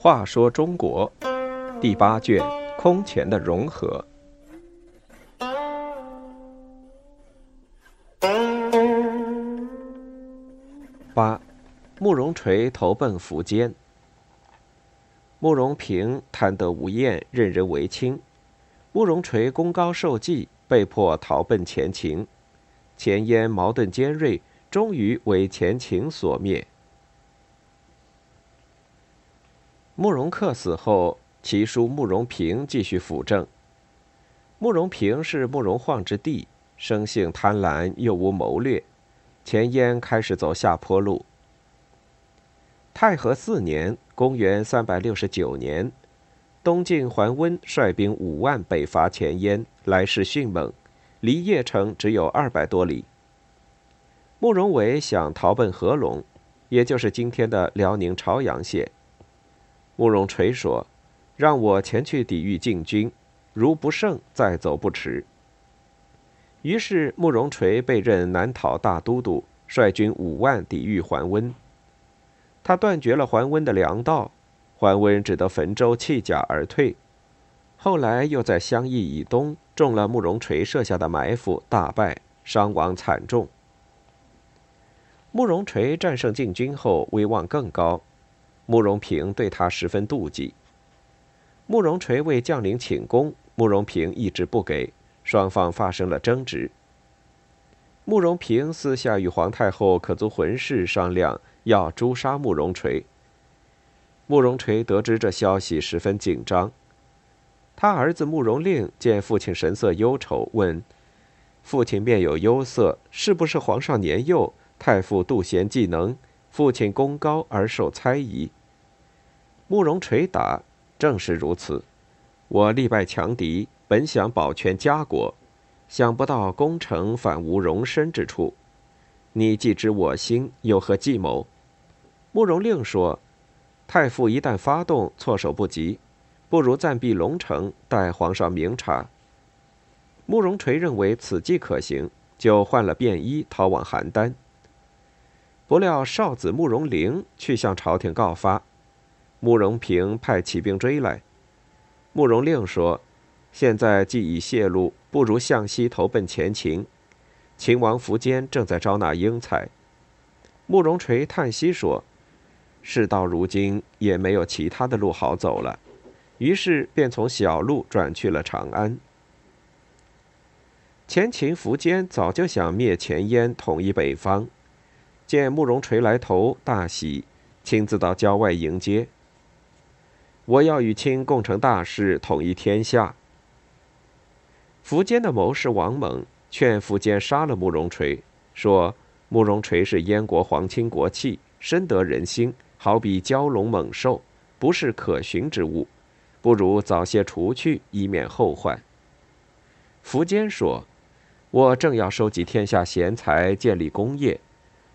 话说中国第八卷空前的融合。八，慕容垂投奔苻坚。慕容平贪得无厌，任人唯亲。慕容垂功高受忌，被迫逃奔前秦。前燕矛盾尖锐，终于为前秦所灭。慕容恪死后，其叔慕容平继续辅政。慕容平是慕容晃之弟，生性贪婪，又无谋略，前燕开始走下坡路。太和四年（公元369年），东晋桓温率兵五万北伐前燕，来势迅猛，离邺城只有二百多里。慕容伟想逃奔合龙，也就是今天的辽宁朝阳县。慕容垂说：“让我前去抵御晋军，如不胜，再走不迟。”于是慕容垂被任南讨大都督，率军五万抵御桓温。他断绝了桓温的粮道，桓温只得焚舟弃甲而退。后来又在襄邑以东中了慕容垂设下的埋伏，大败，伤亡惨重。慕容垂战胜晋军后，威望更高，慕容平对他十分妒忌。慕容垂为将领请功，慕容平一直不给，双方发生了争执。慕容平私下与皇太后可族浑氏商量。要诛杀慕容垂。慕容垂得知这消息，十分紧张。他儿子慕容令见父亲神色忧愁，问：“父亲面有忧色，是不是皇上年幼，太傅妒贤嫉能，父亲功高而受猜疑？”慕容垂答：“正是如此。我力败强敌，本想保全家国，想不到攻城反无容身之处。你既知我心，有何计谋？”慕容令说：“太傅一旦发动，措手不及，不如暂避龙城，待皇上明察。”慕容垂认为此计可行，就换了便衣逃往邯郸。不料少子慕容玲去向朝廷告发，慕容平派骑兵追来。慕容令说：“现在既已泄露，不如向西投奔前秦。秦王苻坚正在招纳英才。”慕容垂叹息说。事到如今，也没有其他的路好走了，于是便从小路转去了长安。前秦苻坚早就想灭前燕，统一北方，见慕容垂来投，大喜，亲自到郊外迎接。我要与卿共成大事，统一天下。苻坚的谋士王猛劝苻坚杀了慕容垂，说慕容垂是燕国皇亲国戚，深得人心。好比蛟龙猛兽，不是可寻之物，不如早些除去，以免后患。苻坚说：“我正要收集天下贤才，建立功业，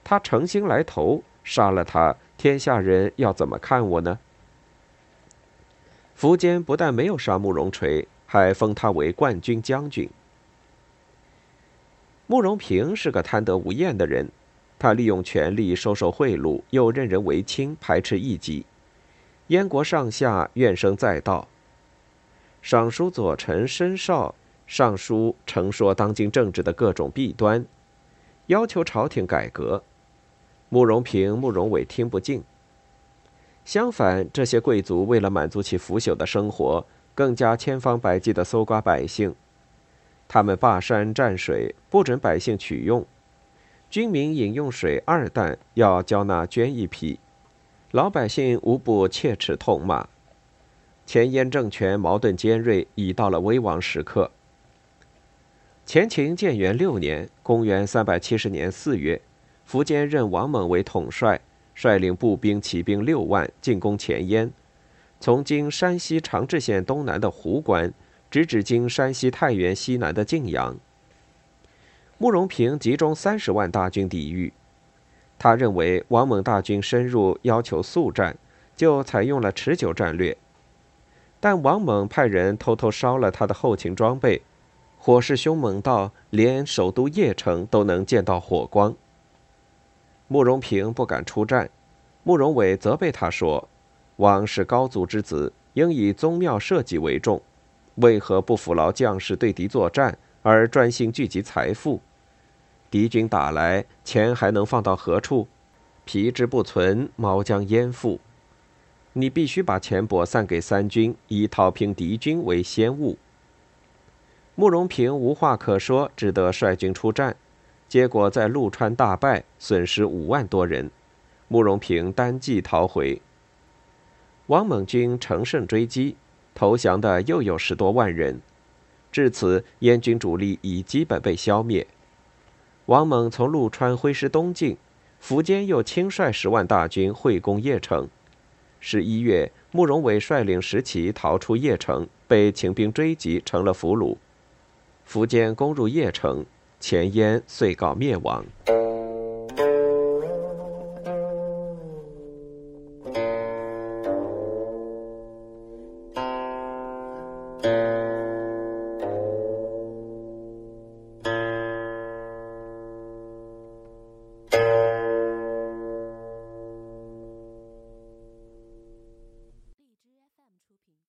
他诚心来投，杀了他，天下人要怎么看我呢？”苻坚不但没有杀慕容垂，还封他为冠军将军。慕容平是个贪得无厌的人。他利用权力收受贿赂，又任人唯亲，排斥异己。燕国上下怨声载道。尚书左丞申绍上书陈说当今政治的各种弊端，要求朝廷改革。慕容平、慕容伟听不进。相反，这些贵族为了满足其腐朽的生活，更加千方百计地搜刮百姓。他们霸山占水，不准百姓取用。军民饮用水二担要交纳捐一匹，老百姓无不切齿痛骂。前燕政权矛盾尖锐，已到了危亡时刻。前秦建元六年（公元370年四月），苻坚任王猛为统帅，率领步兵、骑兵六万进攻前燕，从今山西长治县东南的壶关，直指今山西太原西南的晋阳。慕容平集中三十万大军抵御，他认为王猛大军深入要求速战，就采用了持久战略。但王猛派人偷偷烧了他的后勤装备，火势凶猛到连首都邺城都能见到火光。慕容平不敢出战，慕容伟责备他说：“王是高祖之子，应以宗庙社稷为重，为何不抚劳将士对敌作战，而专心聚集财富？敌军打来，钱还能放到何处？皮之不存，毛将焉附？”你必须把钱帛散给三军，以讨平敌军为先务。慕容平无话可说，只得率军出战，结果在陆川大败，损失五万多人。慕容平单骑逃回。王猛军乘胜追击，投降的又有十多万人。至此，燕军主力已基本被消灭。王猛从陆川挥师东进，苻坚又亲率十万大军会攻邺城。十一月，慕容伟率领十骑逃出邺城，被秦兵追击，成了俘虏。苻坚攻入邺城，前燕遂告灭亡。